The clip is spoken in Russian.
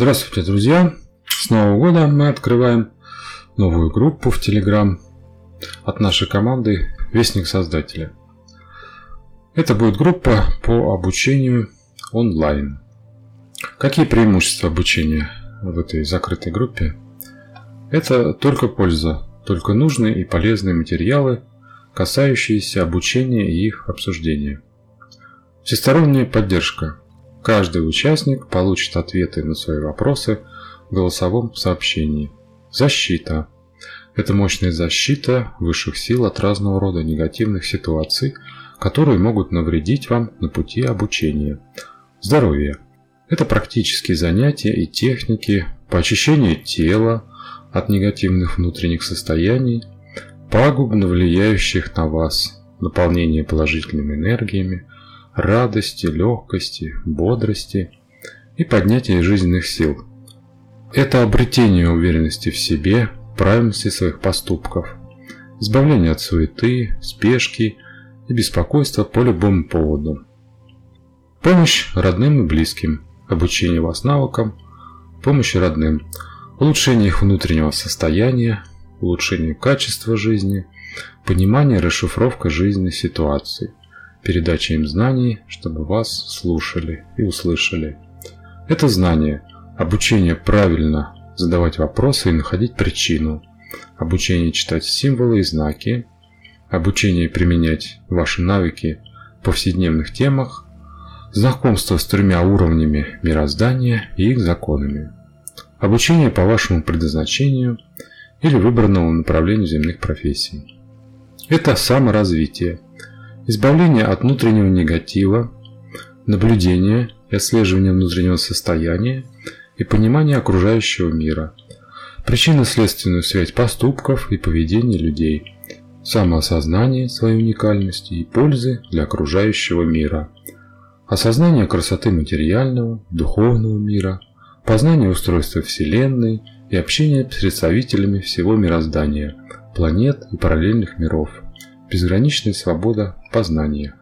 Здравствуйте, друзья! С Нового года мы открываем новую группу в Telegram от нашей команды Вестник Создателя. Это будет группа по обучению онлайн. Какие преимущества обучения в этой закрытой группе? Это только польза, только нужные и полезные материалы, касающиеся обучения и их обсуждения. Всесторонняя поддержка. Каждый участник получит ответы на свои вопросы в голосовом сообщении. Защита. Это мощная защита высших сил от разного рода негативных ситуаций, которые могут навредить вам на пути обучения. Здоровье. Это практические занятия и техники по очищению тела от негативных внутренних состояний, пагубно влияющих на вас, наполнение положительными энергиями, радости, легкости, бодрости и поднятие жизненных сил. Это обретение уверенности в себе, правильности своих поступков, избавление от суеты, спешки и беспокойства по любому поводу. Помощь родным и близким, обучение вас навыкам, помощь родным, улучшение их внутреннего состояния, улучшение качества жизни, понимание и расшифровка жизненной ситуации, передача им знаний, чтобы вас слушали и услышали. Это знание, обучение правильно задавать вопросы и находить причину, обучение читать символы и знаки, обучение применять ваши навыки в повседневных темах, знакомство с тремя уровнями мироздания и их законами, обучение по вашему предназначению или выбранному направлению земных профессий. Это саморазвитие – избавление от внутреннего негатива, наблюдение и отслеживание внутреннего состояния и понимание окружающего мира, причинно-следственную связь поступков и поведения людей, самоосознание своей уникальности и пользы для окружающего мира, осознание красоты материального, духовного мира, познание устройства Вселенной и общение с представителями всего мироздания, планет и параллельных миров – безграничная свобода познания.